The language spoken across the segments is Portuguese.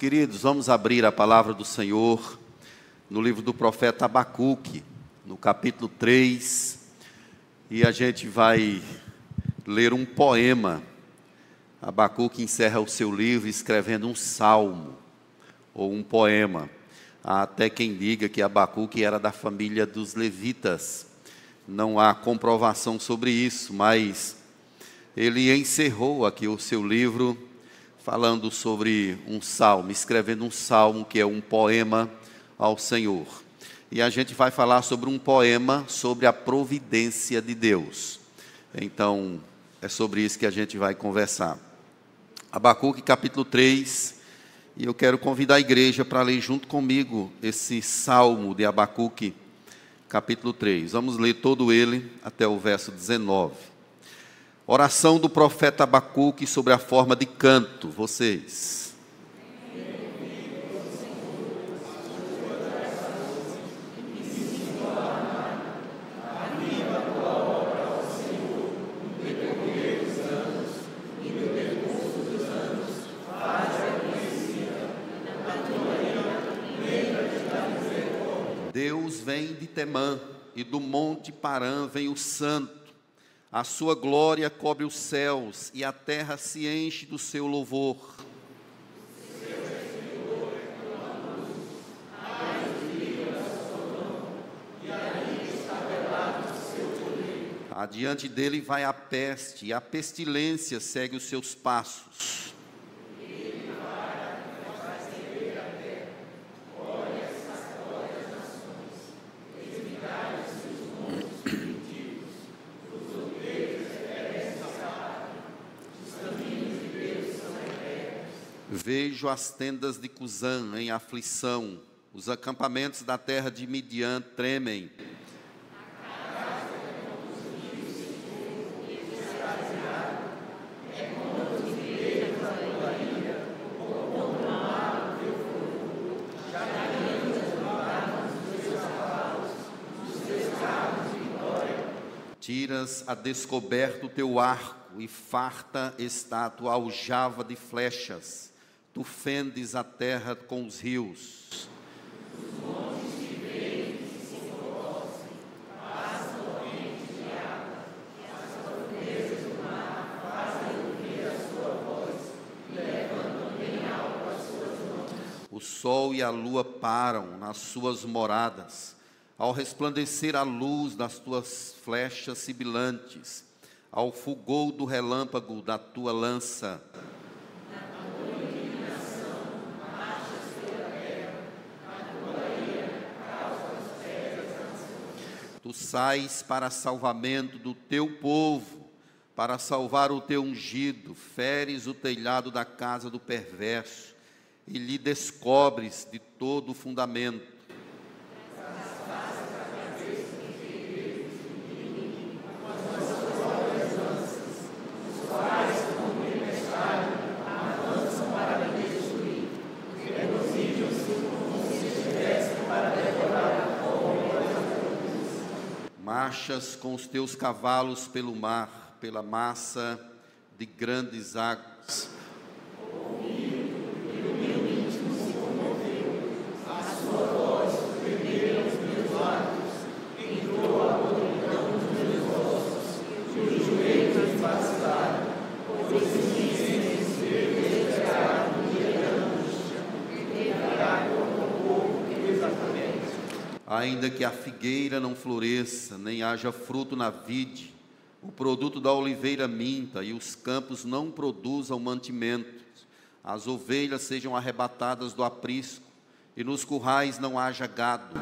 Queridos, vamos abrir a palavra do Senhor no livro do profeta Abacuque, no capítulo 3, e a gente vai ler um poema. Abacuque encerra o seu livro escrevendo um salmo ou um poema. Há até quem diga que Abacuque era da família dos levitas. Não há comprovação sobre isso, mas ele encerrou aqui o seu livro falando sobre um salmo, escrevendo um salmo que é um poema ao Senhor. E a gente vai falar sobre um poema sobre a providência de Deus. Então, é sobre isso que a gente vai conversar. Abacuque capítulo 3, e eu quero convidar a igreja para ler junto comigo esse salmo de Abacuque, capítulo 3. Vamos ler todo ele até o verso 19. Oração do profeta Abacuque sobre a forma de canto, vocês. Deus vem de Temã e do monte Parã vem o santo a sua glória cobre os céus e a terra se enche do seu louvor. Adiante dele vai a peste, e a pestilência segue os seus passos. Vejo as tendas de Cusã em aflição, os acampamentos da terra de Midian tremem. Tiras a descoberto o teu arco e farta está tua aljava de flechas tu fendes a terra com os rios. O sol e a lua param nas suas moradas, ao resplandecer a luz das tuas flechas sibilantes, ao fulgor do relâmpago da tua lança. Sais para salvamento do teu povo, para salvar o teu ungido, feres o telhado da casa do perverso e lhe descobres de todo o fundamento. Marchas com os teus cavalos pelo mar, pela massa de grandes águas. ainda que a figueira não floresça, nem haja fruto na vide, o produto da oliveira minta e os campos não produzam mantimentos, as ovelhas sejam arrebatadas do aprisco e nos currais não haja gado.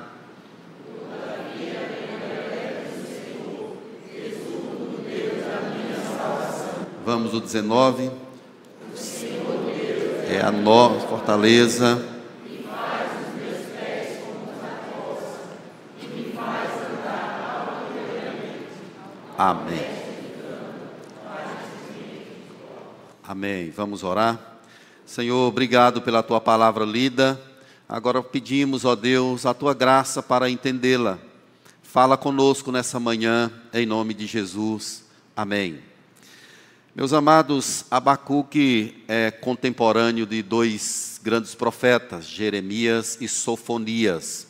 Vamos o 19. É a nossa fortaleza Amém. Amém. Vamos orar. Senhor, obrigado pela tua palavra lida. Agora pedimos, ó Deus, a tua graça para entendê-la. Fala conosco nessa manhã, em nome de Jesus. Amém. Meus amados, Abacuque é contemporâneo de dois grandes profetas, Jeremias e Sofonias.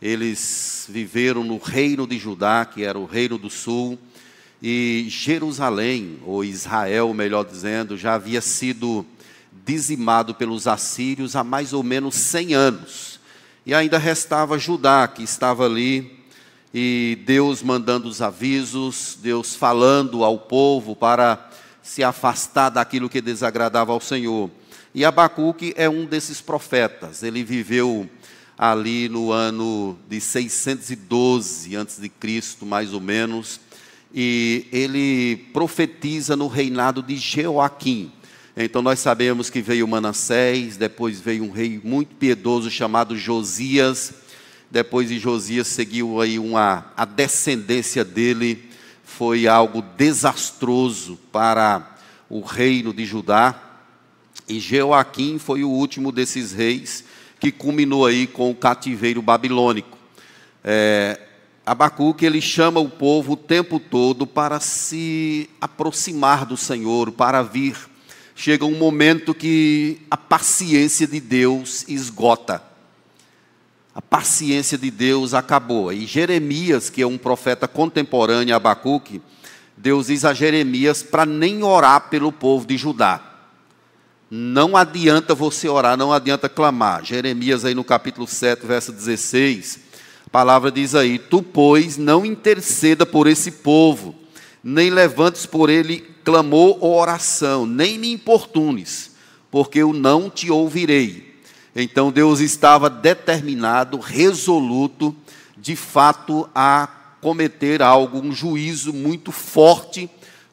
Eles viveram no reino de Judá, que era o reino do sul, e Jerusalém, ou Israel, melhor dizendo, já havia sido dizimado pelos assírios há mais ou menos 100 anos. E ainda restava Judá, que estava ali, e Deus mandando os avisos, Deus falando ao povo para se afastar daquilo que desagradava ao Senhor. E Abacuque é um desses profetas. Ele viveu ali no ano de 612 antes de Cristo, mais ou menos, e ele profetiza no reinado de Joaquim. Então nós sabemos que veio Manassés, depois veio um rei muito piedoso chamado Josias. Depois de Josias seguiu aí uma a descendência dele foi algo desastroso para o reino de Judá. E Joaquim foi o último desses reis que culminou aí com o cativeiro babilônico. É, Abacuque ele chama o povo o tempo todo para se aproximar do Senhor, para vir. Chega um momento que a paciência de Deus esgota. A paciência de Deus acabou. E Jeremias, que é um profeta contemporâneo a Abacuque, Deus diz a Jeremias para nem orar pelo povo de Judá. Não adianta você orar, não adianta clamar. Jeremias aí no capítulo 7, verso 16, a palavra diz aí: Tu, pois, não interceda por esse povo, nem levantes por ele clamor ou oração, nem me importunes, porque eu não te ouvirei. Então Deus estava determinado, resoluto, de fato, a cometer algo, um juízo muito forte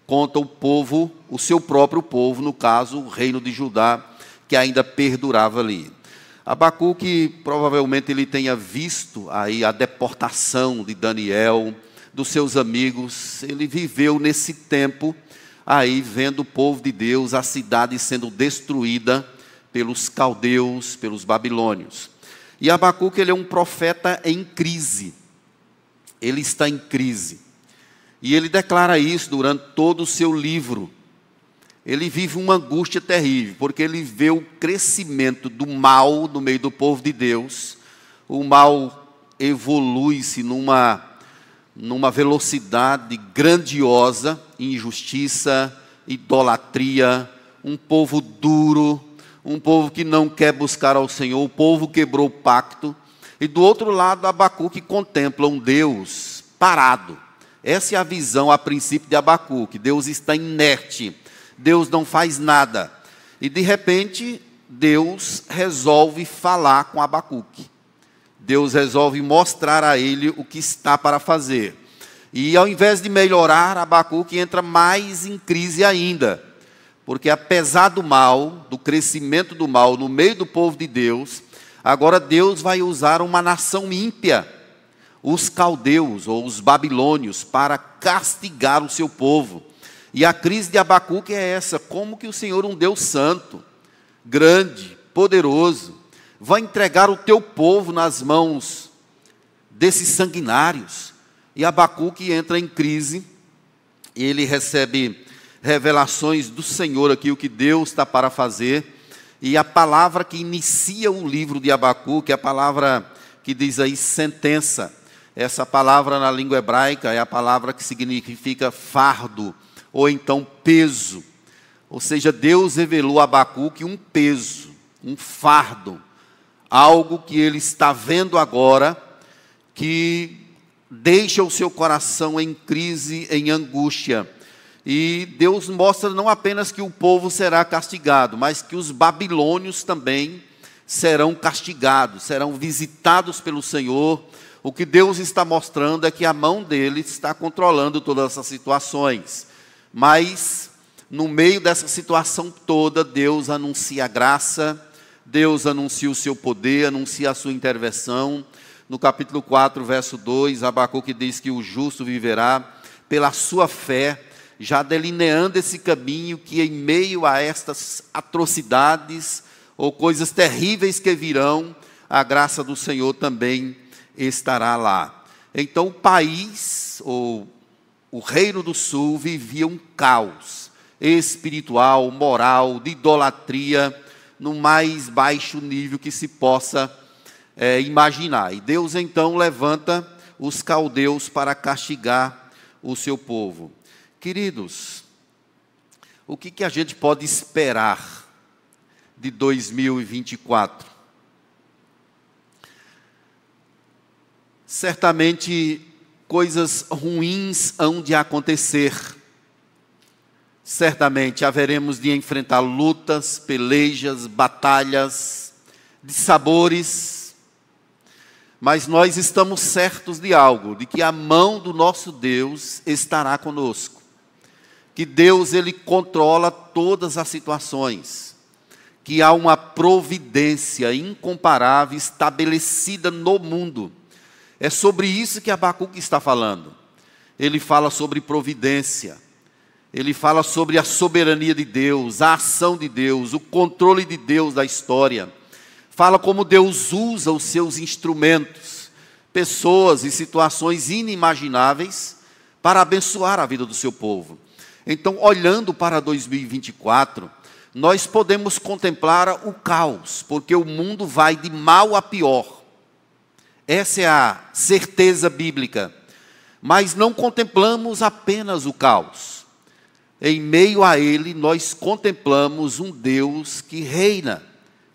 contra o povo, o seu próprio povo, no caso, o reino de Judá, que ainda perdurava ali. Abacuque provavelmente ele tenha visto aí a deportação de Daniel, dos seus amigos, ele viveu nesse tempo aí vendo o povo de Deus, a cidade sendo destruída pelos caldeus, pelos babilônios. E Abacuque ele é um profeta em crise. Ele está em crise. E ele declara isso durante todo o seu livro. Ele vive uma angústia terrível, porque ele vê o crescimento do mal no meio do povo de Deus. O mal evolui-se numa, numa velocidade grandiosa, injustiça, idolatria, um povo duro, um povo que não quer buscar ao Senhor, o povo quebrou o pacto. E do outro lado, Abacuque contempla um Deus parado, essa é a visão a princípio de Abacuque. Deus está inerte, Deus não faz nada. E de repente, Deus resolve falar com Abacuque. Deus resolve mostrar a ele o que está para fazer. E ao invés de melhorar, Abacuque entra mais em crise ainda. Porque apesar do mal, do crescimento do mal no meio do povo de Deus, agora Deus vai usar uma nação ímpia os caldeus ou os babilônios para castigar o seu povo. E a crise de Abacuque é essa: como que o Senhor, um Deus santo, grande, poderoso, vai entregar o teu povo nas mãos desses sanguinários? E Abacuque entra em crise, e ele recebe revelações do Senhor aqui, o que Deus está para fazer. E a palavra que inicia o livro de Abacuque, a palavra que diz aí sentença, essa palavra na língua hebraica é a palavra que significa fardo, ou então peso. Ou seja, Deus revelou a Abacuque um peso, um fardo, algo que ele está vendo agora, que deixa o seu coração em crise, em angústia. E Deus mostra não apenas que o povo será castigado, mas que os babilônios também serão castigados, serão visitados pelo Senhor o que Deus está mostrando é que a mão dele está controlando todas essas situações. Mas, no meio dessa situação toda, Deus anuncia a graça, Deus anuncia o seu poder, anuncia a sua intervenção. No capítulo 4, verso 2, Abacuque diz que o justo viverá pela sua fé, já delineando esse caminho que, em meio a estas atrocidades ou coisas terríveis que virão, a graça do Senhor também estará lá. Então o país, ou o Reino do Sul, vivia um caos espiritual, moral, de idolatria, no mais baixo nível que se possa é, imaginar. E Deus então levanta os caldeus para castigar o seu povo. Queridos, o que, que a gente pode esperar de 2024? Certamente coisas ruins hão de acontecer. Certamente haveremos de enfrentar lutas, pelejas, batalhas, de sabores, mas nós estamos certos de algo, de que a mão do nosso Deus estará conosco. Que Deus ele controla todas as situações. Que há uma providência incomparável estabelecida no mundo é sobre isso que Abacuque está falando. Ele fala sobre providência, ele fala sobre a soberania de Deus, a ação de Deus, o controle de Deus da história. Fala como Deus usa os seus instrumentos, pessoas e situações inimagináveis para abençoar a vida do seu povo. Então, olhando para 2024, nós podemos contemplar o caos, porque o mundo vai de mal a pior. Essa é a certeza bíblica. Mas não contemplamos apenas o caos. Em meio a ele, nós contemplamos um Deus que reina,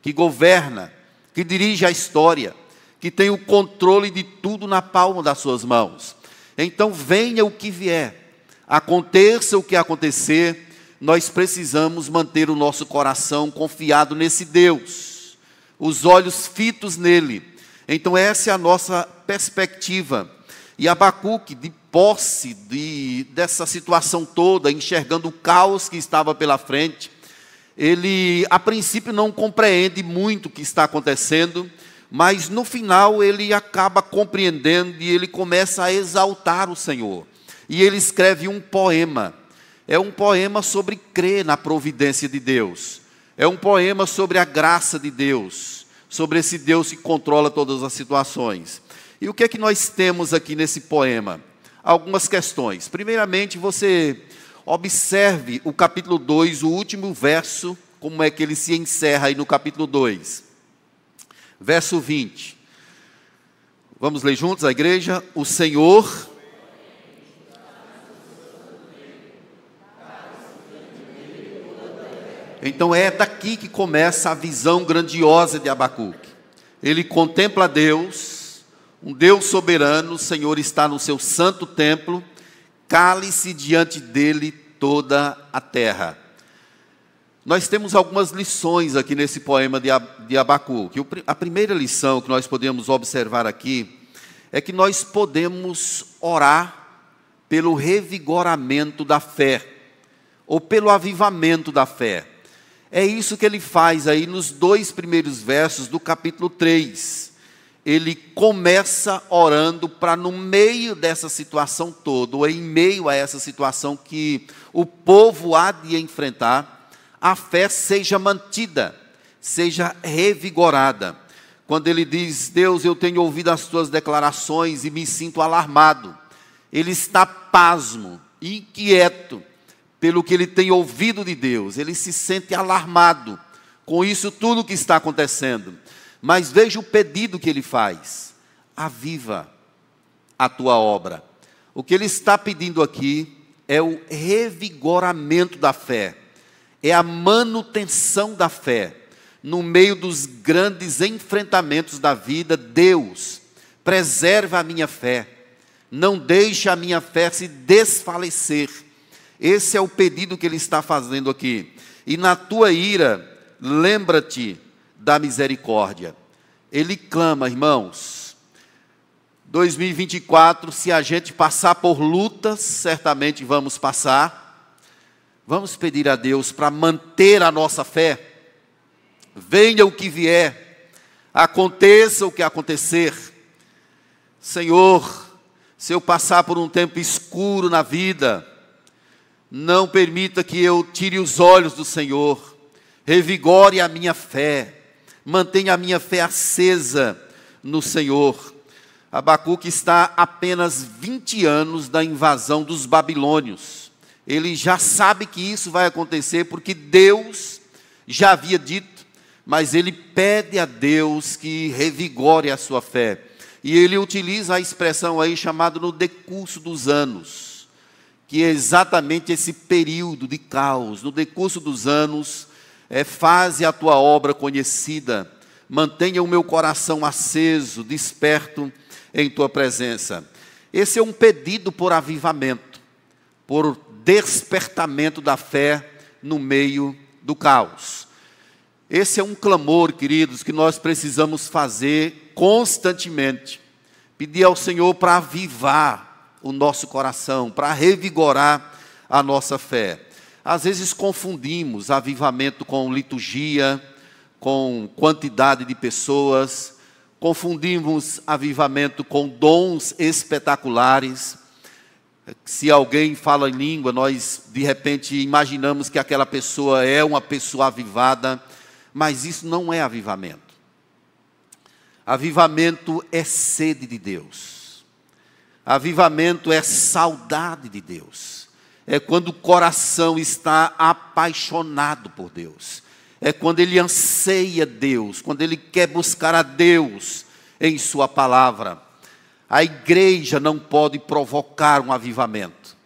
que governa, que dirige a história, que tem o controle de tudo na palma das suas mãos. Então, venha o que vier, aconteça o que acontecer, nós precisamos manter o nosso coração confiado nesse Deus, os olhos fitos nele então, essa é a nossa perspectiva. E Abacuque, de posse de, dessa situação toda, enxergando o caos que estava pela frente, ele, a princípio, não compreende muito o que está acontecendo, mas no final ele acaba compreendendo e ele começa a exaltar o Senhor. E ele escreve um poema. É um poema sobre crer na providência de Deus. É um poema sobre a graça de Deus sobre esse Deus que controla todas as situações. E o que é que nós temos aqui nesse poema? Algumas questões. Primeiramente, você observe o capítulo 2, o último verso, como é que ele se encerra aí no capítulo 2. Verso 20. Vamos ler juntos a igreja? O Senhor Então é daqui que começa a visão grandiosa de Abacuque. Ele contempla Deus, um Deus soberano, o Senhor está no seu santo templo, cale-se diante dele toda a terra. Nós temos algumas lições aqui nesse poema de Abacuque. A primeira lição que nós podemos observar aqui é que nós podemos orar pelo revigoramento da fé, ou pelo avivamento da fé. É isso que ele faz aí nos dois primeiros versos do capítulo 3. Ele começa orando para, no meio dessa situação toda, ou em meio a essa situação que o povo há de enfrentar, a fé seja mantida, seja revigorada. Quando ele diz, Deus, eu tenho ouvido as tuas declarações e me sinto alarmado, ele está pasmo, inquieto, pelo que ele tem ouvido de Deus, ele se sente alarmado com isso tudo que está acontecendo. Mas veja o pedido que ele faz: aviva a tua obra. O que ele está pedindo aqui é o revigoramento da fé, é a manutenção da fé. No meio dos grandes enfrentamentos da vida, Deus preserva a minha fé, não deixe a minha fé se desfalecer esse é o pedido que ele está fazendo aqui. E na tua ira, lembra-te da misericórdia. Ele clama, irmãos. 2024, se a gente passar por lutas, certamente vamos passar. Vamos pedir a Deus para manter a nossa fé. Venha o que vier, aconteça o que acontecer. Senhor, se eu passar por um tempo escuro na vida, não permita que eu tire os olhos do Senhor. Revigore a minha fé. Mantenha a minha fé acesa no Senhor. Abacuque está apenas 20 anos da invasão dos babilônios. Ele já sabe que isso vai acontecer porque Deus já havia dito, mas ele pede a Deus que revigore a sua fé. E ele utiliza a expressão aí chamada no decurso dos anos, que é exatamente esse período de caos. No decurso dos anos, é, faze a tua obra conhecida, mantenha o meu coração aceso, desperto em tua presença. Esse é um pedido por avivamento, por despertamento da fé no meio do caos. Esse é um clamor, queridos, que nós precisamos fazer constantemente. Pedir ao Senhor para avivar o nosso coração, para revigorar a nossa fé. Às vezes confundimos avivamento com liturgia, com quantidade de pessoas, confundimos avivamento com dons espetaculares. Se alguém fala em língua, nós de repente imaginamos que aquela pessoa é uma pessoa avivada, mas isso não é avivamento. Avivamento é sede de Deus. Avivamento é saudade de Deus. É quando o coração está apaixonado por Deus. É quando ele anseia Deus, quando ele quer buscar a Deus em Sua palavra. A igreja não pode provocar um avivamento.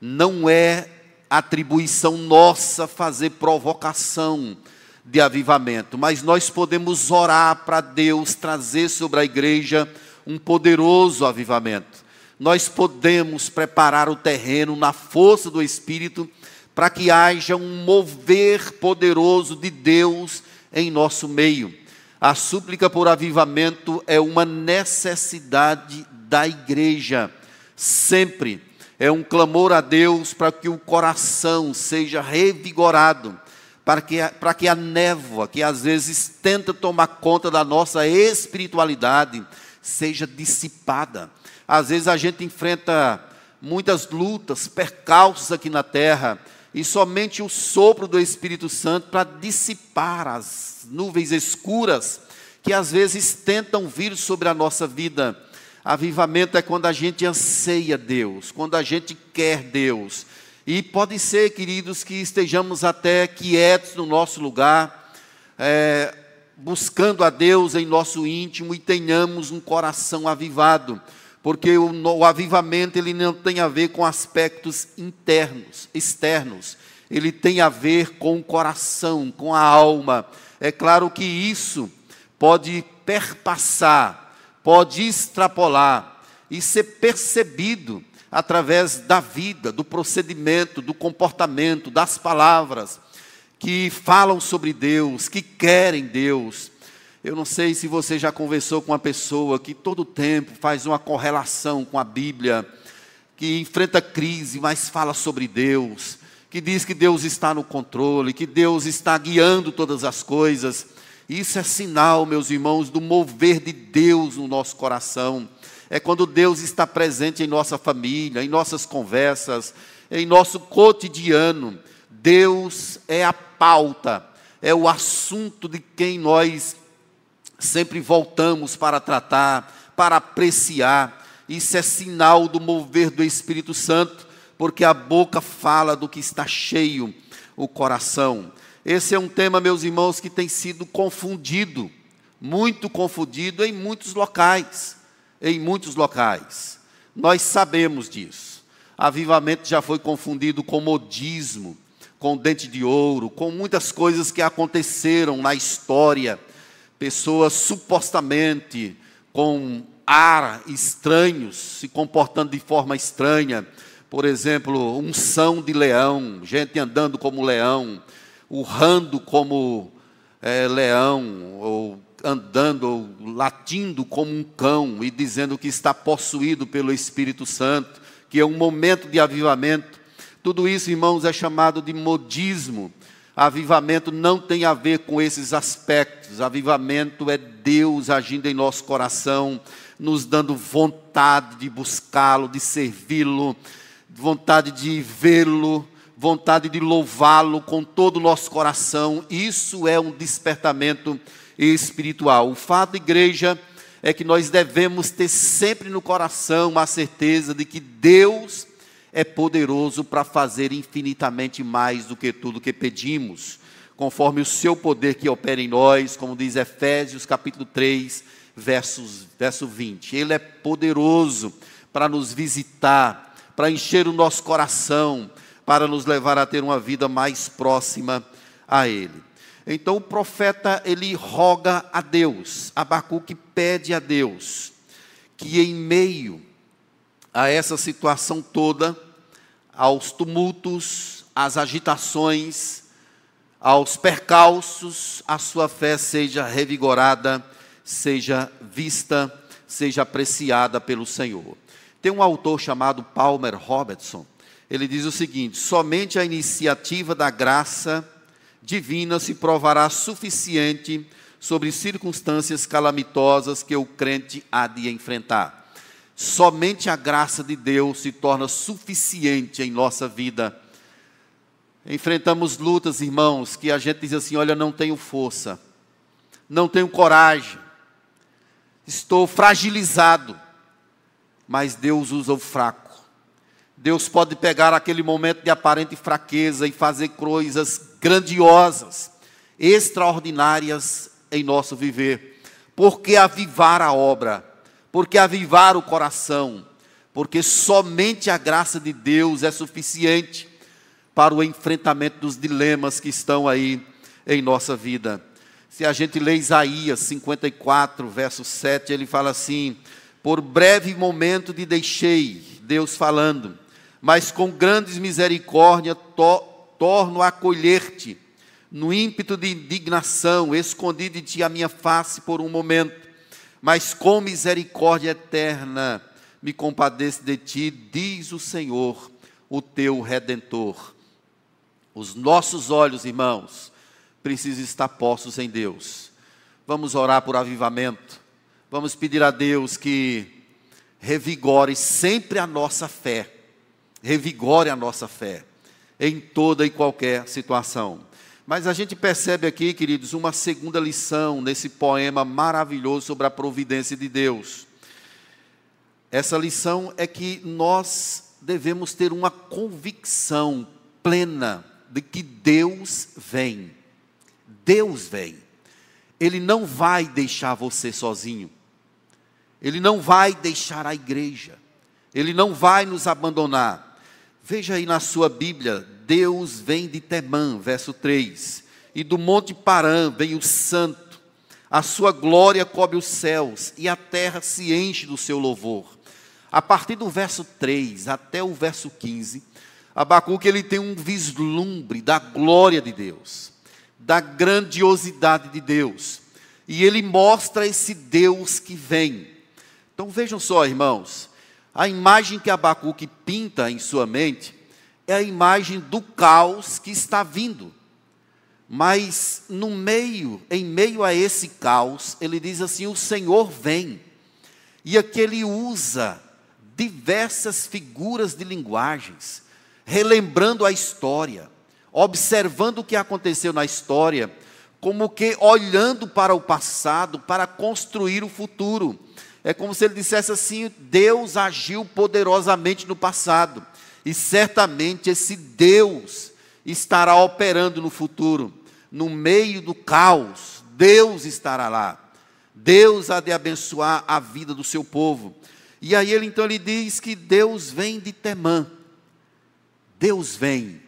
Não é atribuição nossa fazer provocação de avivamento, mas nós podemos orar para Deus trazer sobre a igreja um poderoso avivamento. Nós podemos preparar o terreno na força do Espírito para que haja um mover poderoso de Deus em nosso meio. A súplica por avivamento é uma necessidade da igreja, sempre. É um clamor a Deus para que o coração seja revigorado, para que, para que a névoa, que às vezes tenta tomar conta da nossa espiritualidade, seja dissipada. Às vezes a gente enfrenta muitas lutas, percalços aqui na terra, e somente o sopro do Espírito Santo para dissipar as nuvens escuras que às vezes tentam vir sobre a nossa vida. Avivamento é quando a gente anseia Deus, quando a gente quer Deus. E pode ser, queridos, que estejamos até quietos no nosso lugar, é, buscando a Deus em nosso íntimo e tenhamos um coração avivado porque o, o, avivamento ele não tem a ver com aspectos internos, externos, ele tem a ver com o coração, com a alma. É claro que isso pode perpassar, pode extrapolar e ser percebido através da vida, do procedimento, do comportamento, das palavras que falam sobre Deus, que querem Deus, eu não sei se você já conversou com uma pessoa que todo tempo faz uma correlação com a Bíblia, que enfrenta crise, mas fala sobre Deus, que diz que Deus está no controle, que Deus está guiando todas as coisas. Isso é sinal, meus irmãos, do mover de Deus no nosso coração. É quando Deus está presente em nossa família, em nossas conversas, em nosso cotidiano. Deus é a pauta, é o assunto de quem nós sempre voltamos para tratar, para apreciar. Isso é sinal do mover do Espírito Santo, porque a boca fala do que está cheio o coração. Esse é um tema, meus irmãos, que tem sido confundido, muito confundido em muitos locais, em muitos locais. Nós sabemos disso. Avivamento já foi confundido com modismo, com dente de ouro, com muitas coisas que aconteceram na história pessoas supostamente com ar estranhos, se comportando de forma estranha. Por exemplo, unção de leão, gente andando como leão, urrando como é, leão, ou andando, ou latindo como um cão, e dizendo que está possuído pelo Espírito Santo, que é um momento de avivamento. Tudo isso, irmãos, é chamado de modismo. Avivamento não tem a ver com esses aspectos. Avivamento é Deus agindo em nosso coração, nos dando vontade de buscá-lo, de servi-lo, vontade de vê-lo, vontade de louvá-lo com todo o nosso coração. Isso é um despertamento espiritual. O fato, igreja, é que nós devemos ter sempre no coração a certeza de que Deus é poderoso para fazer infinitamente mais do que tudo que pedimos, conforme o seu poder que opera em nós, como diz Efésios capítulo 3, versos, verso 20. Ele é poderoso para nos visitar, para encher o nosso coração, para nos levar a ter uma vida mais próxima a Ele. Então o profeta ele roga a Deus, Abacuque pede a Deus que em meio a essa situação toda, aos tumultos, às agitações, aos percalços, a sua fé seja revigorada, seja vista, seja apreciada pelo Senhor. Tem um autor chamado Palmer Robertson, ele diz o seguinte: somente a iniciativa da graça divina se provará suficiente sobre circunstâncias calamitosas que o crente há de enfrentar. Somente a graça de Deus se torna suficiente em nossa vida. Enfrentamos lutas, irmãos, que a gente diz assim: olha, não tenho força, não tenho coragem, estou fragilizado. Mas Deus usa o fraco Deus pode pegar aquele momento de aparente fraqueza e fazer coisas grandiosas, extraordinárias em nosso viver. Porque avivar a obra, porque avivar o coração, porque somente a graça de Deus é suficiente para o enfrentamento dos dilemas que estão aí em nossa vida. Se a gente lê Isaías 54, verso 7, ele fala assim: Por breve momento te deixei, Deus falando, mas com grandes misericórdia to, torno a acolher-te. No ímpeto de indignação, escondi de ti a minha face por um momento, mas com misericórdia eterna me compadeço de ti, diz o Senhor, o teu redentor. Os nossos olhos, irmãos, precisam estar postos em Deus. Vamos orar por avivamento. Vamos pedir a Deus que revigore sempre a nossa fé revigore a nossa fé em toda e qualquer situação. Mas a gente percebe aqui, queridos, uma segunda lição nesse poema maravilhoso sobre a providência de Deus. Essa lição é que nós devemos ter uma convicção plena de que Deus vem. Deus vem. Ele não vai deixar você sozinho. Ele não vai deixar a igreja. Ele não vai nos abandonar. Veja aí na sua Bíblia, Deus vem de Temã, verso 3, e do monte Parã vem o santo, a sua glória cobre os céus, e a terra se enche do seu louvor. A partir do verso 3 até o verso 15, Abacuque ele tem um vislumbre da glória de Deus, da grandiosidade de Deus, e ele mostra esse Deus que vem. Então vejam só, irmãos, a imagem que Abacuque pinta em sua mente é a imagem do caos que está vindo. Mas no meio, em meio a esse caos, ele diz assim: "O Senhor vem". E aqui ele usa diversas figuras de linguagens, relembrando a história, observando o que aconteceu na história, como que olhando para o passado para construir o futuro. É como se ele dissesse assim: Deus agiu poderosamente no passado, e certamente esse Deus estará operando no futuro, no meio do caos, Deus estará lá. Deus há de abençoar a vida do seu povo. E aí ele então ele diz que Deus vem de Temã. Deus vem.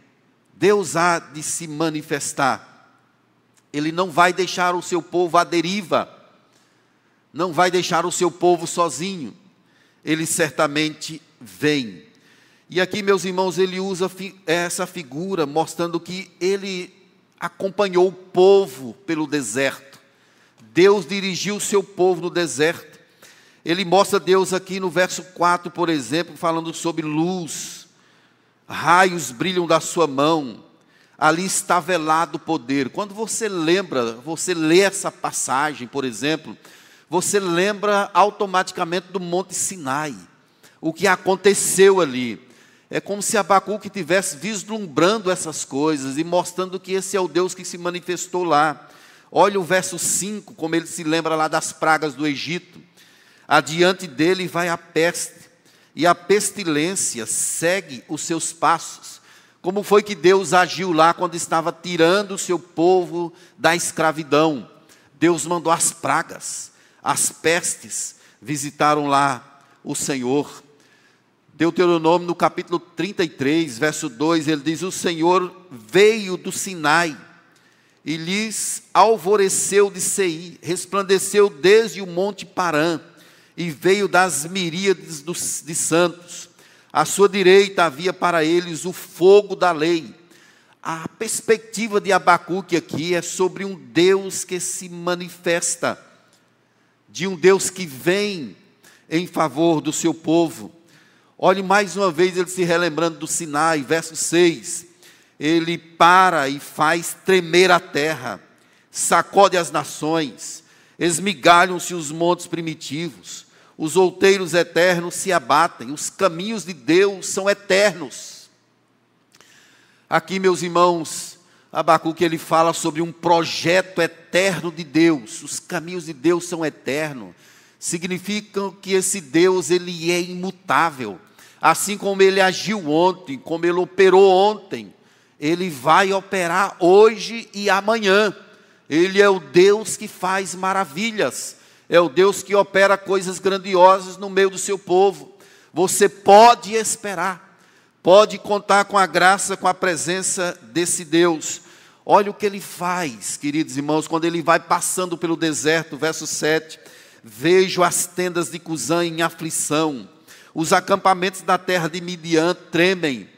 Deus há de se manifestar. Ele não vai deixar o seu povo à deriva não vai deixar o seu povo sozinho, ele certamente vem. E aqui, meus irmãos, ele usa essa figura mostrando que ele acompanhou o povo pelo deserto. Deus dirigiu o seu povo no deserto. Ele mostra Deus aqui no verso 4, por exemplo, falando sobre luz. Raios brilham da sua mão. Ali está velado o poder. Quando você lembra, você lê essa passagem, por exemplo, você lembra automaticamente do Monte Sinai, o que aconteceu ali. É como se Abacuque estivesse vislumbrando essas coisas e mostrando que esse é o Deus que se manifestou lá. Olha o verso 5, como ele se lembra lá das pragas do Egito. Adiante dele vai a peste, e a pestilência segue os seus passos. Como foi que Deus agiu lá quando estava tirando o seu povo da escravidão? Deus mandou as pragas, as pestes visitaram lá o Senhor. Deuteronômio, no capítulo 33, verso 2, ele diz: O Senhor veio do Sinai e lhes alvoreceu de Seir, resplandeceu desde o monte Parã e veio das miríades dos, de santos. À sua direita havia para eles o fogo da lei. A perspectiva de Abacuque aqui é sobre um Deus que se manifesta, de um Deus que vem em favor do seu povo. Olhe mais uma vez ele se relembrando do Sinai, verso 6. Ele para e faz tremer a terra, sacode as nações, esmigalham-se os montes primitivos, os outeiros eternos se abatem, os caminhos de Deus são eternos. Aqui, meus irmãos, Abacuque ele fala sobre um projeto eterno de Deus. Os caminhos de Deus são eternos. Significam que esse Deus ele é imutável. Assim como ele agiu ontem, como ele operou ontem, ele vai operar hoje e amanhã. Ele é o Deus que faz maravilhas, é o Deus que opera coisas grandiosas no meio do seu povo. Você pode esperar, pode contar com a graça, com a presença desse Deus. Olha o que ele faz, queridos irmãos, quando ele vai passando pelo deserto, verso 7. Vejo as tendas de Cusã em aflição os acampamentos da terra de Midian tremem.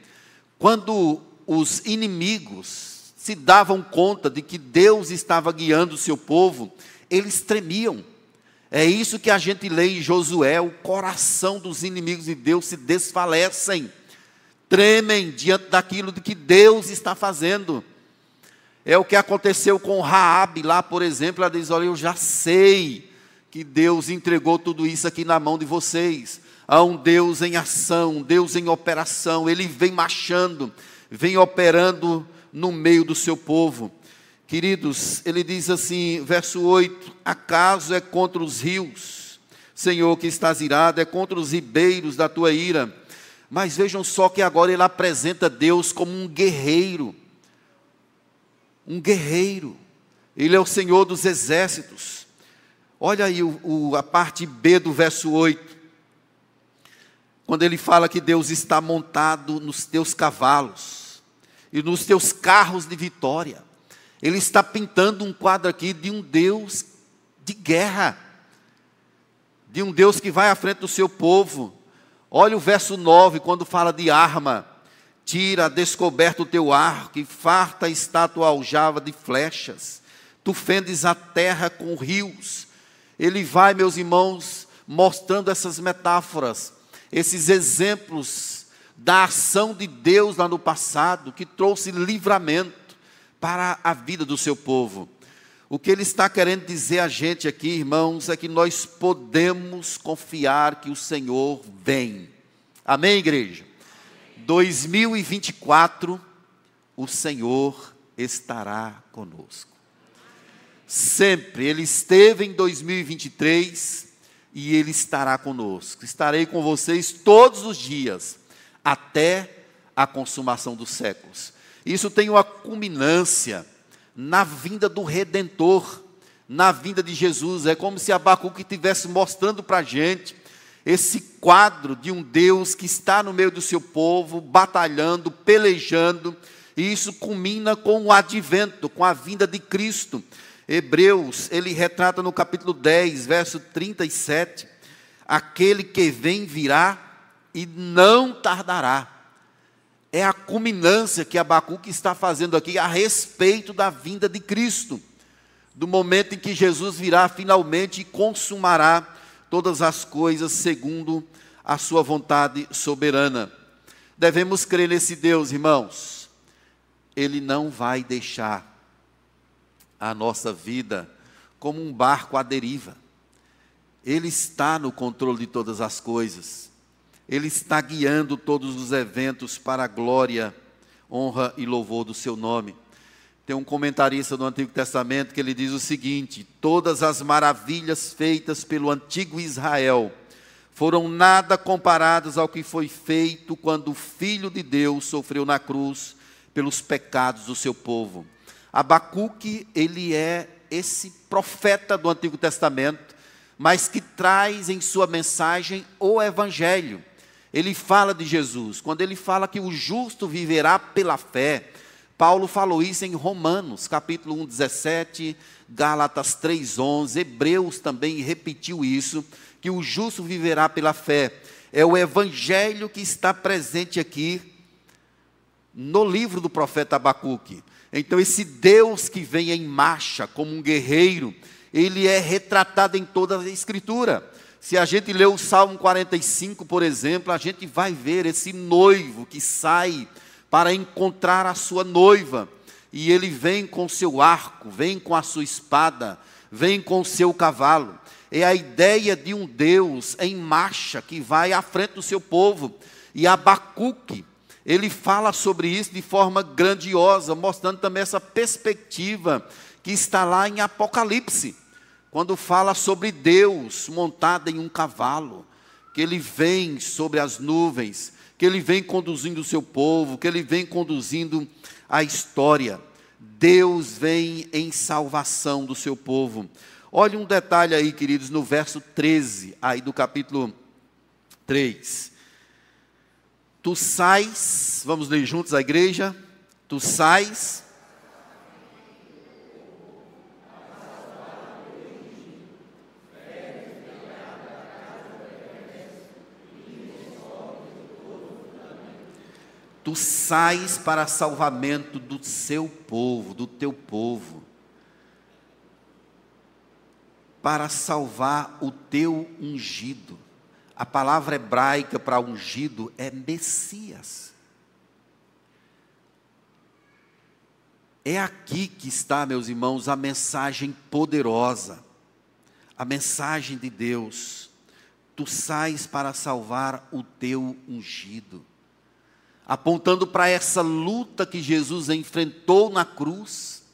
Quando os inimigos se davam conta de que Deus estava guiando o seu povo, eles tremiam. É isso que a gente lê em Josué: o coração dos inimigos de Deus se desfalecem, tremem diante daquilo de que Deus está fazendo. É o que aconteceu com Raabe lá, por exemplo, ela diz: "Olha, eu já sei que Deus entregou tudo isso aqui na mão de vocês. Há um Deus em ação, um Deus em operação, ele vem marchando, vem operando no meio do seu povo. Queridos, ele diz assim, verso 8: Acaso é contra os rios, Senhor, que estás irado, é contra os ribeiros da tua ira. Mas vejam só que agora ele apresenta Deus como um guerreiro. Um guerreiro. Ele é o Senhor dos exércitos. Olha aí o, o, a parte B do verso 8 quando ele fala que Deus está montado nos teus cavalos e nos teus carros de vitória. Ele está pintando um quadro aqui de um Deus de guerra, de um Deus que vai à frente do seu povo. Olha o verso 9, quando fala de arma. Tira descoberto o teu arco, e farta está a tua aljava de flechas. Tu fendes a terra com rios. Ele vai, meus irmãos, mostrando essas metáforas esses exemplos da ação de Deus lá no passado, que trouxe livramento para a vida do seu povo. O que ele está querendo dizer a gente aqui, irmãos, é que nós podemos confiar que o Senhor vem. Amém, igreja? 2024, o Senhor estará conosco. Sempre, Ele esteve em 2023, e Ele estará conosco. Estarei com vocês todos os dias, até a consumação dos séculos. Isso tem uma culminância na vinda do Redentor, na vinda de Jesus. É como se Abacuque estivesse mostrando para a gente esse quadro de um Deus que está no meio do seu povo, batalhando, pelejando, e isso culmina com o advento, com a vinda de Cristo. Hebreus, ele retrata no capítulo 10, verso 37, aquele que vem virá e não tardará. É a culminância que Abacuque está fazendo aqui a respeito da vinda de Cristo, do momento em que Jesus virá finalmente e consumará todas as coisas segundo a sua vontade soberana. Devemos crer nesse Deus, irmãos. Ele não vai deixar a nossa vida como um barco à deriva. Ele está no controle de todas as coisas. Ele está guiando todos os eventos para a glória, honra e louvor do seu nome. Tem um comentarista do Antigo Testamento que ele diz o seguinte: Todas as maravilhas feitas pelo antigo Israel foram nada comparados ao que foi feito quando o Filho de Deus sofreu na cruz pelos pecados do seu povo. Abacuque, ele é esse profeta do Antigo Testamento, mas que traz em sua mensagem o Evangelho. Ele fala de Jesus. Quando ele fala que o justo viverá pela fé, Paulo falou isso em Romanos, capítulo 1, 17, Gálatas 3, 11, Hebreus também repetiu isso, que o justo viverá pela fé. É o evangelho que está presente aqui no livro do profeta Abacuque. Então, esse Deus que vem em marcha como um guerreiro, ele é retratado em toda a Escritura. Se a gente ler o Salmo 45, por exemplo, a gente vai ver esse noivo que sai para encontrar a sua noiva. E ele vem com seu arco, vem com a sua espada, vem com o seu cavalo. É a ideia de um Deus em marcha que vai à frente do seu povo. E Abacuque, ele fala sobre isso de forma grandiosa, mostrando também essa perspectiva que está lá em Apocalipse, quando fala sobre Deus montado em um cavalo, que ele vem sobre as nuvens, que ele vem conduzindo o seu povo, que ele vem conduzindo a história. Deus vem em salvação do seu povo. Olha um detalhe aí, queridos, no verso 13, aí do capítulo 3. Tu sais, vamos ler juntos a igreja. Tu sais. Tu sais para salvamento do seu povo, do teu povo, para salvar o teu ungido. A palavra hebraica para ungido é Messias. É aqui que está, meus irmãos, a mensagem poderosa, a mensagem de Deus. Tu sais para salvar o teu ungido, apontando para essa luta que Jesus enfrentou na cruz,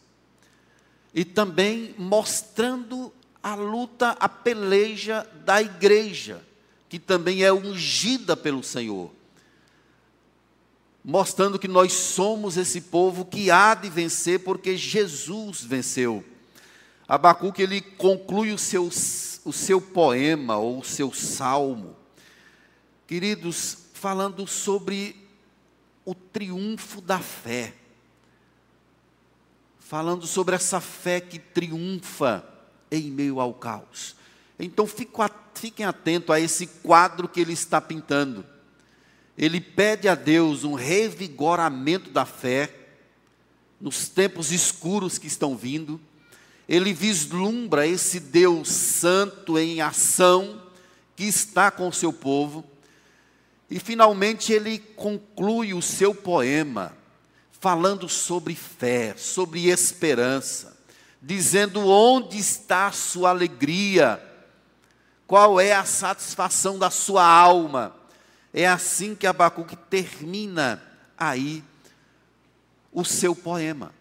e também mostrando a luta, a peleja da igreja que também é ungida pelo Senhor, mostrando que nós somos esse povo que há de vencer, porque Jesus venceu. Abacuque ele conclui o seu, o seu poema ou o seu salmo, queridos, falando sobre o triunfo da fé, falando sobre essa fé que triunfa em meio ao caos. Então fiquem atentos a esse quadro que ele está pintando. Ele pede a Deus um revigoramento da fé nos tempos escuros que estão vindo. Ele vislumbra esse Deus santo em ação que está com o seu povo. E finalmente ele conclui o seu poema falando sobre fé, sobre esperança, dizendo onde está a sua alegria qual é a satisfação da sua alma? É assim que Abacuque termina aí o seu poema.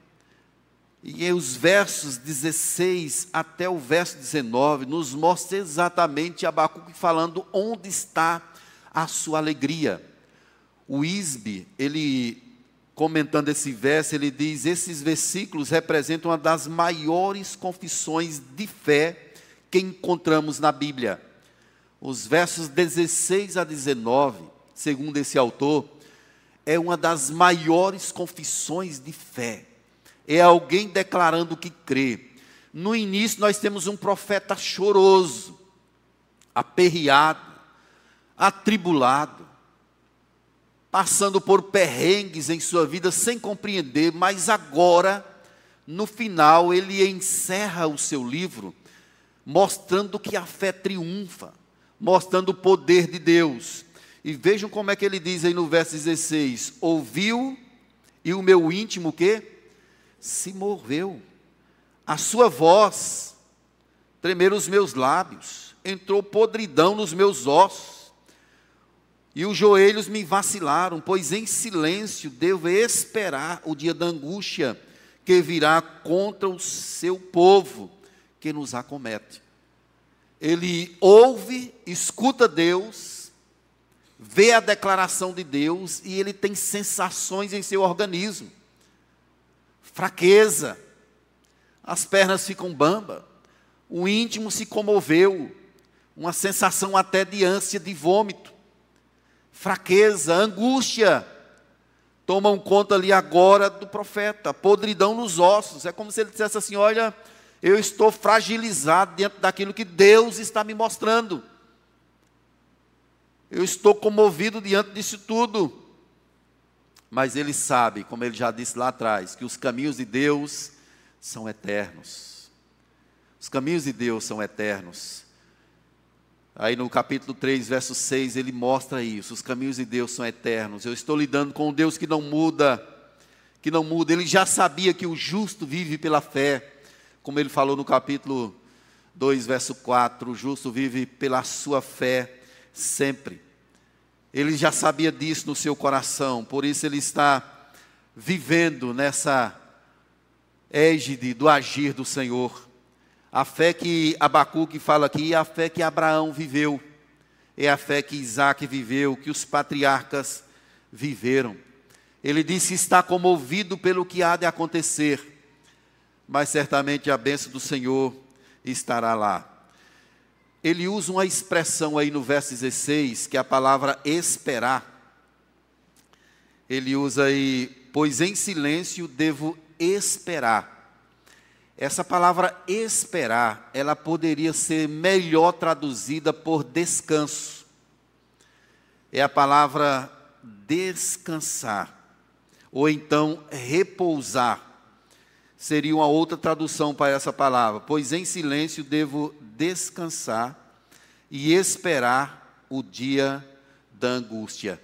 E os versos 16 até o verso 19 nos mostra exatamente Abacuque falando onde está a sua alegria. O Isbe, ele comentando esse verso, ele diz: esses versículos representam uma das maiores confissões de fé que encontramos na Bíblia. Os versos 16 a 19, segundo esse autor, é uma das maiores confissões de fé. É alguém declarando que crê. No início, nós temos um profeta choroso, aperreado, atribulado, passando por perrengues em sua vida sem compreender, mas agora, no final, ele encerra o seu livro mostrando que a fé triunfa, mostrando o poder de Deus. E vejam como é que ele diz aí no verso 16: ouviu e o meu íntimo que se moveu. A sua voz tremeram os meus lábios, entrou podridão nos meus ossos. E os joelhos me vacilaram, pois em silêncio devo esperar o dia da angústia que virá contra o seu povo que nos acomete. ele ouve, escuta Deus, vê a declaração de Deus e ele tem sensações em seu organismo. Fraqueza, as pernas ficam bamba, o íntimo se comoveu, uma sensação até de ânsia de vômito, fraqueza, angústia, tomam conta ali agora do profeta, podridão nos ossos. É como se ele dissesse assim: Olha, eu estou fragilizado diante daquilo que Deus está me mostrando. Eu estou comovido diante disso tudo. Mas ele sabe, como ele já disse lá atrás, que os caminhos de Deus são eternos. Os caminhos de Deus são eternos. Aí no capítulo 3, verso 6, ele mostra isso. Os caminhos de Deus são eternos. Eu estou lidando com um Deus que não muda, que não muda. Ele já sabia que o justo vive pela fé. Como ele falou no capítulo 2, verso 4, o justo vive pela sua fé sempre. Ele já sabia disso no seu coração, por isso ele está vivendo nessa égide do agir do Senhor. A fé que Abacuque fala aqui é a fé que Abraão viveu, é a fé que Isaac viveu, que os patriarcas viveram. Ele disse está comovido pelo que há de acontecer, mas certamente a bênção do Senhor estará lá. Ele usa uma expressão aí no verso 16, que é a palavra esperar. Ele usa aí, pois em silêncio devo esperar essa palavra esperar, ela poderia ser melhor traduzida por descanso. É a palavra descansar, ou então repousar. Seria uma outra tradução para essa palavra, pois em silêncio devo descansar e esperar o dia da angústia.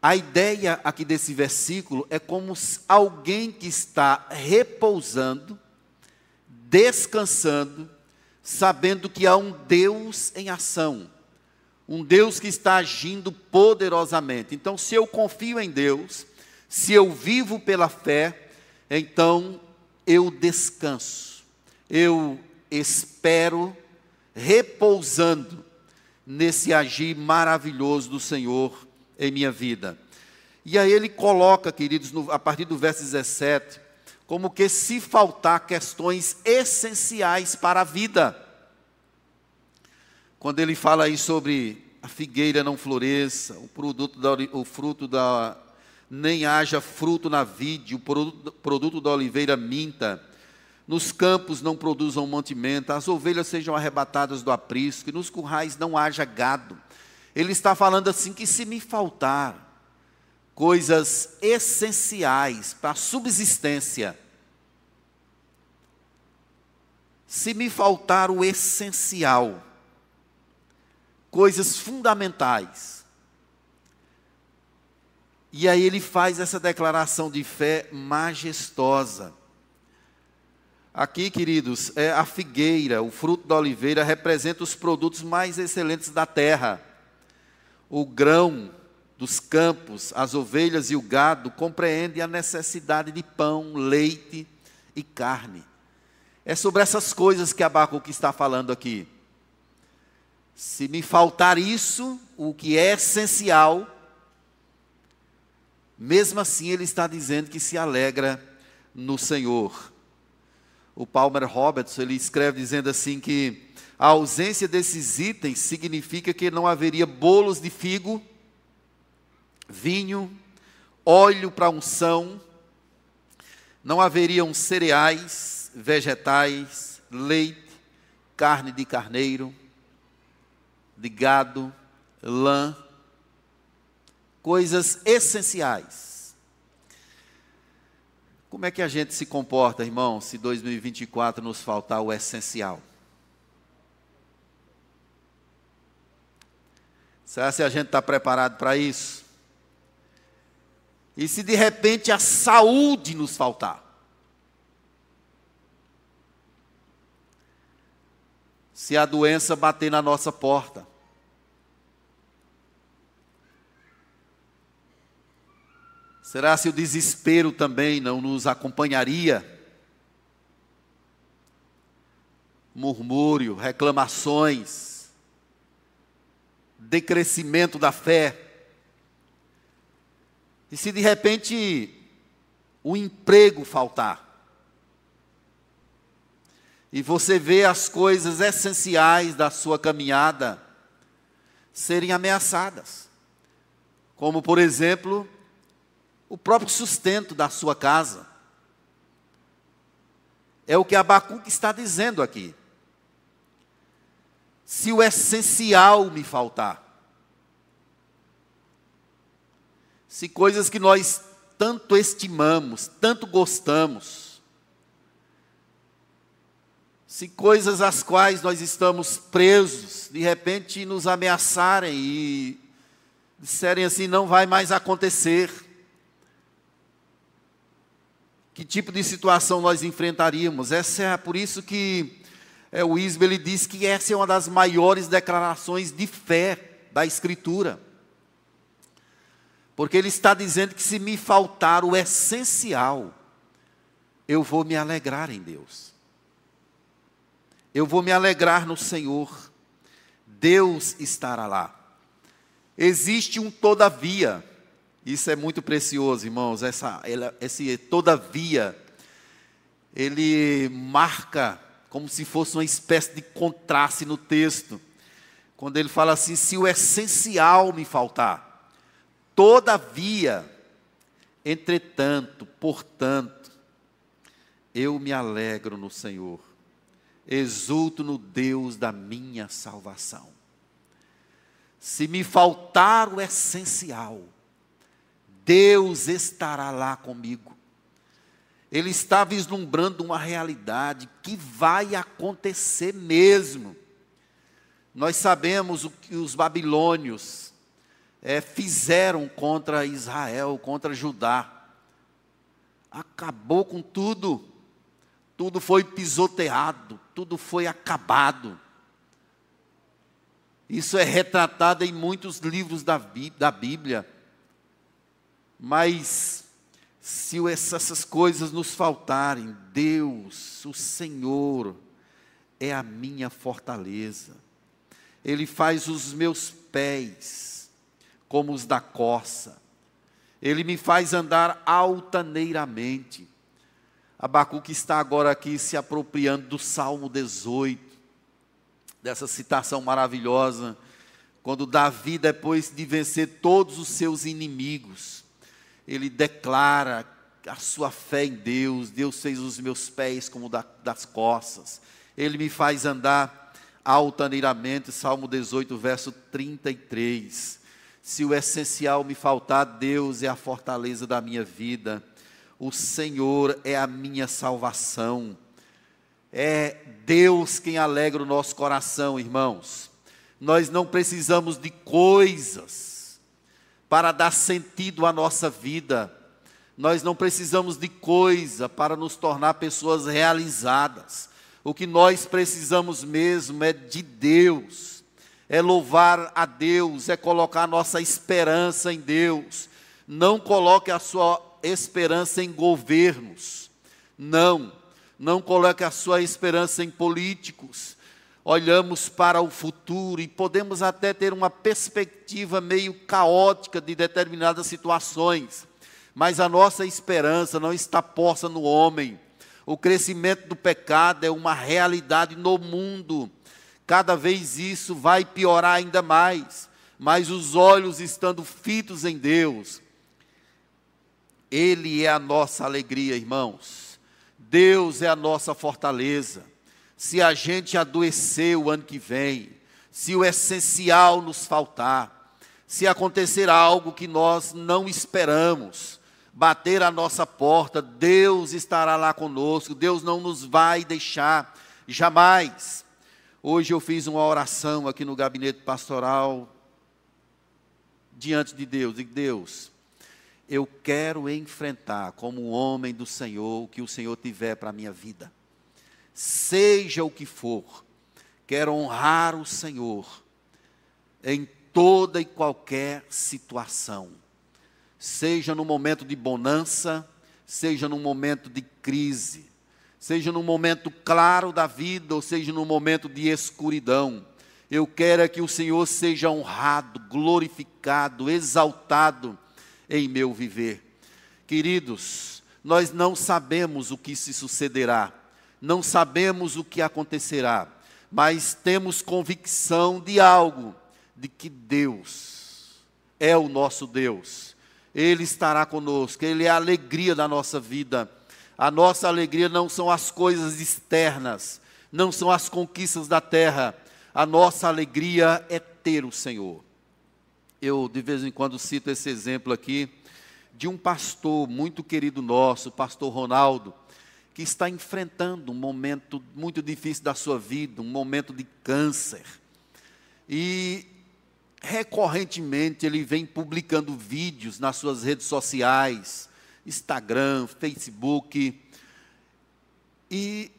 A ideia aqui desse versículo é como alguém que está repousando, descansando, sabendo que há um Deus em ação, um Deus que está agindo poderosamente. Então, se eu confio em Deus, se eu vivo pela fé, então eu descanso, eu espero, repousando nesse agir maravilhoso do Senhor em minha vida. E aí ele coloca, queridos, no, a partir do verso 17, como que se faltar questões essenciais para a vida. Quando ele fala aí sobre a figueira não floresça, o, produto da, o fruto da. Nem haja fruto na vide, o produto, da oliveira minta, nos campos não produzam mantimento, as ovelhas sejam arrebatadas do aprisco, e nos currais não haja gado. Ele está falando assim que se me faltar coisas essenciais para a subsistência. Se me faltar o essencial, coisas fundamentais. E aí ele faz essa declaração de fé majestosa. Aqui, queridos, é a figueira, o fruto da oliveira, representa os produtos mais excelentes da terra. O grão, dos campos, as ovelhas e o gado compreendem a necessidade de pão, leite e carne. É sobre essas coisas que Abacuque está falando aqui. Se me faltar isso, o que é essencial, mesmo assim ele está dizendo que se alegra no Senhor. O Palmer Roberts, ele escreve dizendo assim que a ausência desses itens significa que não haveria bolos de figo, vinho, óleo para unção, não haveriam cereais, vegetais, leite, carne de carneiro, de gado, lã, coisas essenciais. Como é que a gente se comporta, irmão, se 2024 nos faltar o essencial? Será que a gente está preparado para isso? E se de repente a saúde nos faltar? Se a doença bater na nossa porta? Será se o desespero também não nos acompanharia? murmúrio, reclamações, decrescimento da fé. E se de repente o emprego faltar, e você vê as coisas essenciais da sua caminhada serem ameaçadas, como por exemplo, o próprio sustento da sua casa. É o que Abacuque está dizendo aqui. Se o essencial me faltar, se coisas que nós tanto estimamos, tanto gostamos, se coisas às quais nós estamos presos, de repente nos ameaçarem e disserem assim, não vai mais acontecer, que tipo de situação nós enfrentaríamos? Essa é por isso que é, o Isbe ele diz que essa é uma das maiores declarações de fé da Escritura. Porque ele está dizendo que se me faltar o essencial, eu vou me alegrar em Deus. Eu vou me alegrar no Senhor. Deus estará lá. Existe um todavia. Isso é muito precioso, irmãos. Essa, esse todavia, ele marca como se fosse uma espécie de contraste no texto. Quando ele fala assim: se o essencial me faltar, todavia, entretanto, portanto, eu me alegro no Senhor, exulto no Deus da minha salvação. Se me faltar o essencial, Deus estará lá comigo. Ele está vislumbrando uma realidade que vai acontecer mesmo. Nós sabemos o que os babilônios é, fizeram contra Israel, contra Judá. Acabou com tudo, tudo foi pisoteado, tudo foi acabado. Isso é retratado em muitos livros da, da Bíblia. Mas se essas coisas nos faltarem, Deus, o Senhor, é a minha fortaleza. Ele faz os meus pés como os da corça. Ele me faz andar altaneiramente. Abacuque está agora aqui se apropriando do Salmo 18, dessa citação maravilhosa, quando Davi, depois de vencer todos os seus inimigos, ele declara a sua fé em Deus. Deus fez os meus pés como da, das costas. Ele me faz andar altaneiramente. Salmo 18, verso 33. Se o essencial me faltar, Deus é a fortaleza da minha vida. O Senhor é a minha salvação. É Deus quem alegra o nosso coração, irmãos. Nós não precisamos de coisas para dar sentido à nossa vida. Nós não precisamos de coisa para nos tornar pessoas realizadas. O que nós precisamos mesmo é de Deus, é louvar a Deus, é colocar nossa esperança em Deus. Não coloque a sua esperança em governos. Não, não coloque a sua esperança em políticos olhamos para o futuro e podemos até ter uma perspectiva meio caótica de determinadas situações, mas a nossa esperança não está posta no homem. O crescimento do pecado é uma realidade no mundo. Cada vez isso vai piorar ainda mais, mas os olhos estando fitos em Deus, Ele é a nossa alegria, irmãos. Deus é a nossa fortaleza se a gente adoecer o ano que vem, se o essencial nos faltar, se acontecer algo que nós não esperamos, bater a nossa porta, Deus estará lá conosco, Deus não nos vai deixar jamais. Hoje eu fiz uma oração aqui no gabinete pastoral diante de Deus, e Deus, eu quero enfrentar como homem do Senhor o que o Senhor tiver para a minha vida seja o que for, quero honrar o Senhor em toda e qualquer situação, seja no momento de bonança, seja no momento de crise, seja no momento claro da vida, ou seja no momento de escuridão. Eu quero é que o Senhor seja honrado, glorificado, exaltado em meu viver. Queridos, nós não sabemos o que se sucederá, não sabemos o que acontecerá, mas temos convicção de algo, de que Deus é o nosso Deus, Ele estará conosco, Ele é a alegria da nossa vida. A nossa alegria não são as coisas externas, não são as conquistas da terra, a nossa alegria é ter o Senhor. Eu, de vez em quando, cito esse exemplo aqui de um pastor muito querido nosso, o pastor Ronaldo, que está enfrentando um momento muito difícil da sua vida, um momento de câncer. E recorrentemente ele vem publicando vídeos nas suas redes sociais, Instagram, Facebook. E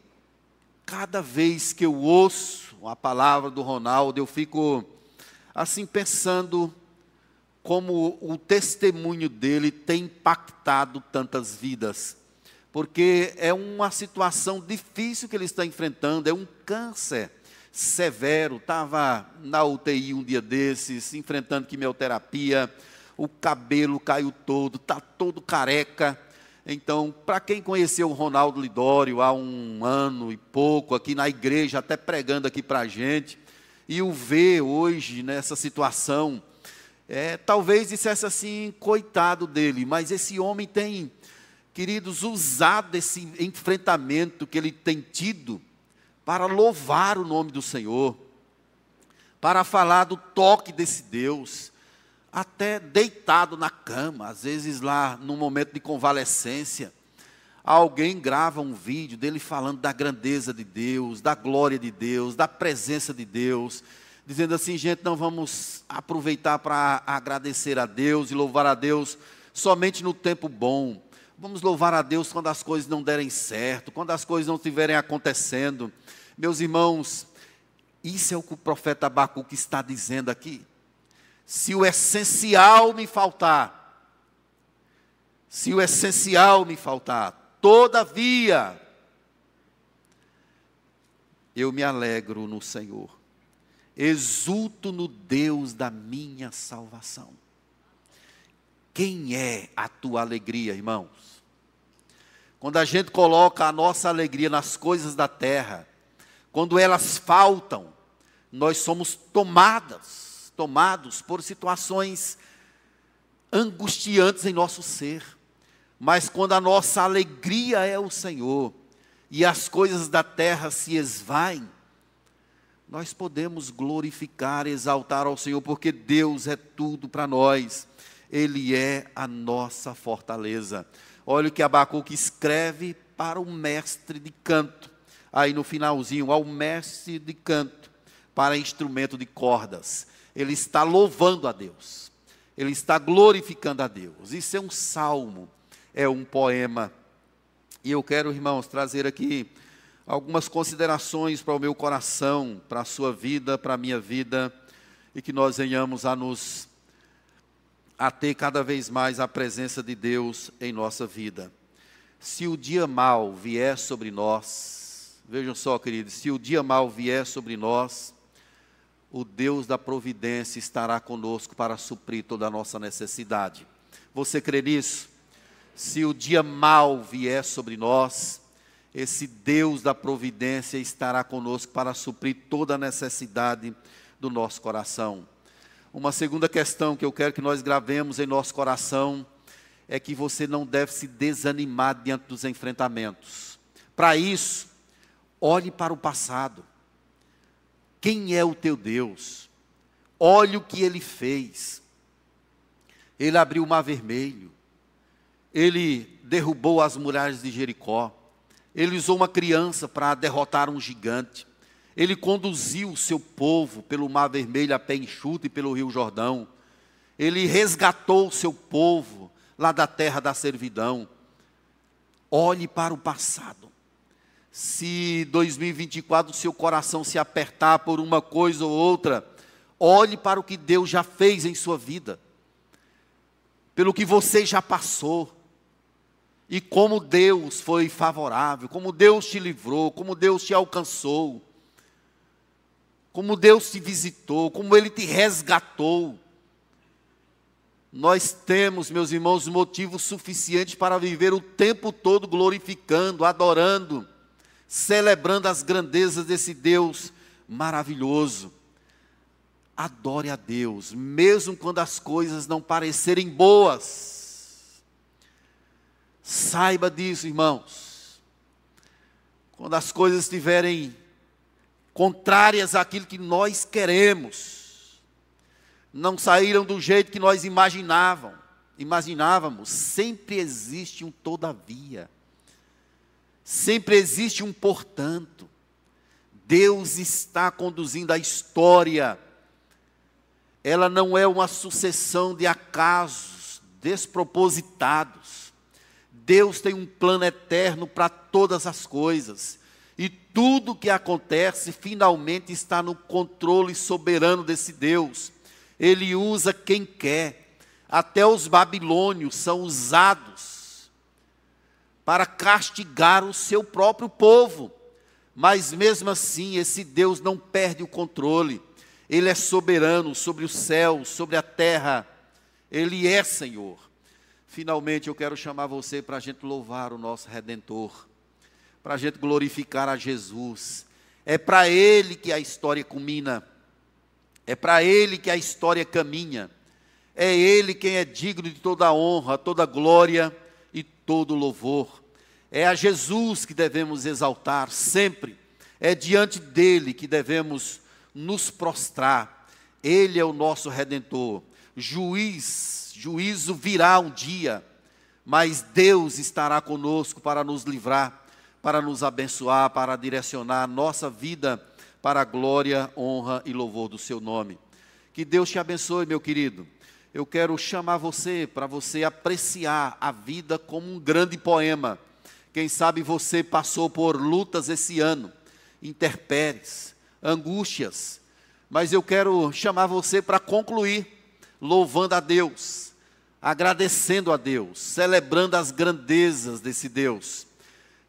cada vez que eu ouço a palavra do Ronaldo, eu fico assim pensando como o testemunho dele tem impactado tantas vidas. Porque é uma situação difícil que ele está enfrentando, é um câncer severo. Estava na UTI um dia desses, enfrentando quimioterapia, o cabelo caiu todo, está todo careca. Então, para quem conheceu o Ronaldo Lidório há um ano e pouco, aqui na igreja, até pregando aqui para a gente, e o vê hoje nessa situação, é, talvez dissesse assim, coitado dele, mas esse homem tem, queridos, usado esse enfrentamento que ele tem tido para louvar o nome do Senhor, para falar do toque desse Deus, até deitado na cama, às vezes lá no momento de convalescência, alguém grava um vídeo dele falando da grandeza de Deus, da glória de Deus, da presença de Deus, dizendo assim, gente, não vamos aproveitar para agradecer a Deus e louvar a Deus somente no tempo bom. Vamos louvar a Deus quando as coisas não derem certo, quando as coisas não estiverem acontecendo. Meus irmãos, isso é o que o profeta Abacuque está dizendo aqui. Se o essencial me faltar, se o essencial me faltar, todavia, eu me alegro no Senhor exulto no Deus da minha salvação. Quem é a tua alegria, irmãos? Quando a gente coloca a nossa alegria nas coisas da terra, quando elas faltam, nós somos tomadas, tomados por situações angustiantes em nosso ser. Mas quando a nossa alegria é o Senhor e as coisas da terra se esvaem, nós podemos glorificar, exaltar ao Senhor, porque Deus é tudo para nós, Ele é a nossa fortaleza. Olha o que Abacuque escreve para o mestre de canto, aí no finalzinho, ao mestre de canto, para instrumento de cordas. Ele está louvando a Deus, ele está glorificando a Deus. Isso é um salmo, é um poema. E eu quero, irmãos, trazer aqui algumas considerações para o meu coração, para a sua vida, para a minha vida, e que nós venhamos a nos a ter cada vez mais a presença de Deus em nossa vida. Se o dia mal vier sobre nós, vejam só, queridos, se o dia mal vier sobre nós, o Deus da providência estará conosco para suprir toda a nossa necessidade. Você crê nisso? Se o dia mal vier sobre nós, esse Deus da providência estará conosco para suprir toda a necessidade do nosso coração. Uma segunda questão que eu quero que nós gravemos em nosso coração é que você não deve se desanimar diante dos enfrentamentos. Para isso, olhe para o passado. Quem é o teu Deus? Olhe o que ele fez. Ele abriu o mar vermelho. Ele derrubou as muralhas de Jericó. Ele usou uma criança para derrotar um gigante. Ele conduziu o seu povo pelo Mar Vermelho a pé enxuto e pelo Rio Jordão. Ele resgatou o seu povo lá da terra da servidão. Olhe para o passado. Se 2024 o seu coração se apertar por uma coisa ou outra, olhe para o que Deus já fez em sua vida, pelo que você já passou e como Deus foi favorável, como Deus te livrou, como Deus te alcançou, como Deus te visitou, como Ele te resgatou. Nós temos, meus irmãos, motivos suficientes para viver o tempo todo glorificando, adorando, celebrando as grandezas desse Deus maravilhoso. Adore a Deus, mesmo quando as coisas não parecerem boas. Saiba disso, irmãos. Quando as coisas estiverem contrárias àquilo que nós queremos, não saíram do jeito que nós imaginavam, imaginávamos, sempre existe um todavia. Sempre existe um portanto. Deus está conduzindo a história ela não é uma sucessão de acasos despropositados. Deus tem um plano eterno para todas as coisas. E tudo que acontece finalmente está no controle soberano desse Deus. Ele usa quem quer. Até os babilônios são usados para castigar o seu próprio povo. Mas mesmo assim, esse Deus não perde o controle. Ele é soberano sobre o céu, sobre a terra. Ele é Senhor. Finalmente eu quero chamar você para a gente louvar o nosso Redentor, para a gente glorificar a Jesus. É para Ele que a história culmina, é para Ele que a história caminha. É Ele quem é digno de toda honra, toda glória e todo louvor. É a Jesus que devemos exaltar sempre. É diante dele que devemos nos prostrar. Ele é o nosso redentor. Juiz, juízo virá um dia, mas Deus estará conosco para nos livrar, para nos abençoar, para direcionar a nossa vida para a glória, honra e louvor do seu nome. Que Deus te abençoe, meu querido. Eu quero chamar você para você apreciar a vida como um grande poema. Quem sabe você passou por lutas esse ano, interpéries, angústias, mas eu quero chamar você para concluir louvando a Deus, agradecendo a Deus, celebrando as grandezas desse Deus,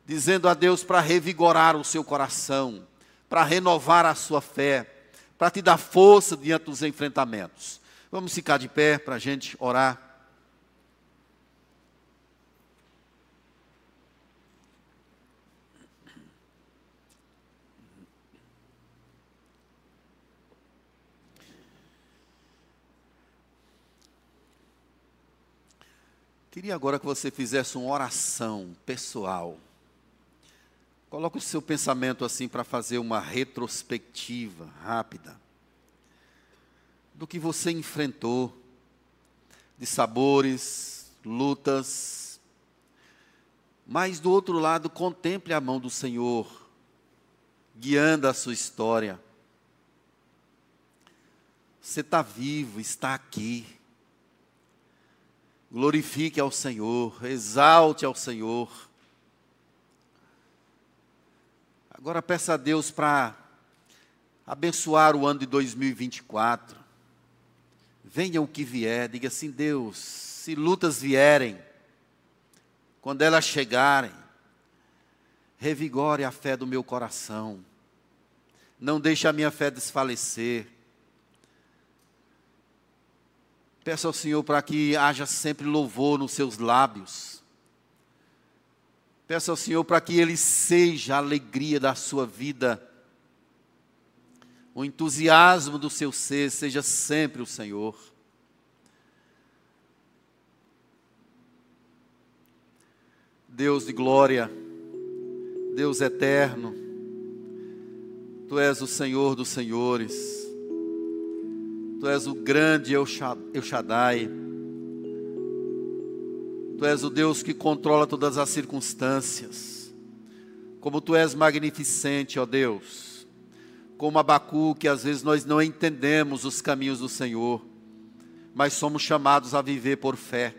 dizendo a Deus para revigorar o seu coração, para renovar a sua fé, para te dar força diante dos enfrentamentos. Vamos ficar de pé para a gente orar. Queria agora que você fizesse uma oração pessoal. Coloque o seu pensamento assim para fazer uma retrospectiva rápida do que você enfrentou, de sabores, lutas. Mas do outro lado, contemple a mão do Senhor, guiando a sua história. Você está vivo, está aqui. Glorifique ao Senhor, exalte ao Senhor. Agora peça a Deus para abençoar o ano de 2024. Venha o que vier, diga assim: Deus, se lutas vierem, quando elas chegarem, revigore a fé do meu coração. Não deixe a minha fé desfalecer. Peço ao Senhor para que haja sempre louvor nos seus lábios. Peço ao Senhor para que Ele seja a alegria da sua vida. O entusiasmo do seu ser seja sempre o Senhor. Deus de glória, Deus eterno, Tu és o Senhor dos senhores. Tu és o grande El Shaddai. Tu és o Deus que controla todas as circunstâncias. Como tu és magnificente, ó Deus. Como Abacu, que às vezes nós não entendemos os caminhos do Senhor, mas somos chamados a viver por fé.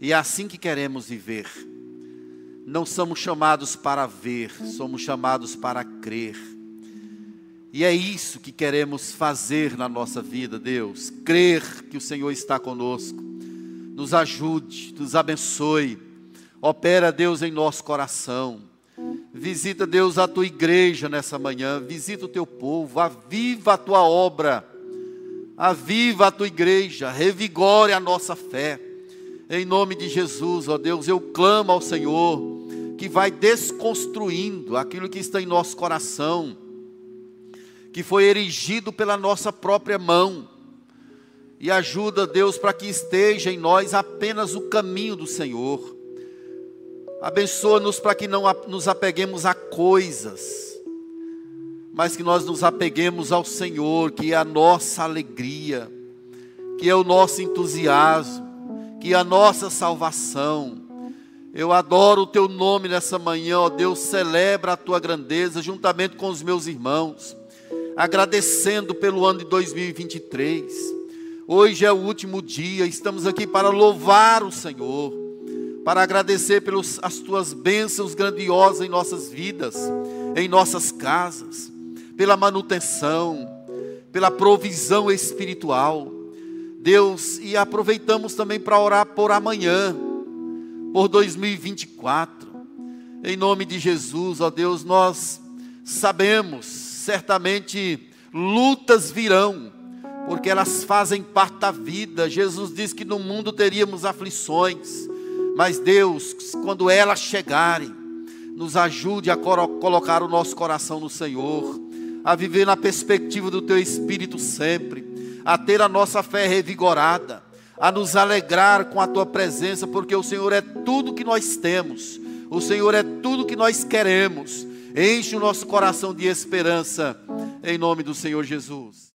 E é assim que queremos viver. Não somos chamados para ver, somos chamados para crer. E é isso que queremos fazer na nossa vida, Deus. Crer que o Senhor está conosco. Nos ajude, nos abençoe. Opera, Deus, em nosso coração. Visita, Deus, a tua igreja nessa manhã. Visita o teu povo. Aviva a tua obra. Aviva a tua igreja. Revigore a nossa fé. Em nome de Jesus, ó Deus, eu clamo ao Senhor que vai desconstruindo aquilo que está em nosso coração, que foi erigido pela nossa própria mão. E ajuda, Deus, para que esteja em nós apenas o caminho do Senhor Abençoa-nos para que não nos apeguemos a coisas, mas que nós nos apeguemos ao Senhor, que é a nossa alegria, que é o nosso entusiasmo, que é a nossa salvação. Eu adoro o teu nome nessa manhã, ó Deus, celebra a tua grandeza juntamente com os meus irmãos, agradecendo pelo ano de 2023. Hoje é o último dia, estamos aqui para louvar o Senhor para agradecer pelas tuas bênçãos grandiosas em nossas vidas, em nossas casas, pela manutenção, pela provisão espiritual. Deus, e aproveitamos também para orar por amanhã, por 2024. Em nome de Jesus, ó Deus, nós sabemos, certamente lutas virão, porque elas fazem parte da vida. Jesus disse que no mundo teríamos aflições, mas Deus, quando elas chegarem, nos ajude a colocar o nosso coração no Senhor, a viver na perspectiva do Teu Espírito sempre, a ter a nossa fé revigorada, a nos alegrar com a Tua presença, porque o Senhor é tudo que nós temos, o Senhor é tudo que nós queremos. Enche o nosso coração de esperança, em nome do Senhor Jesus.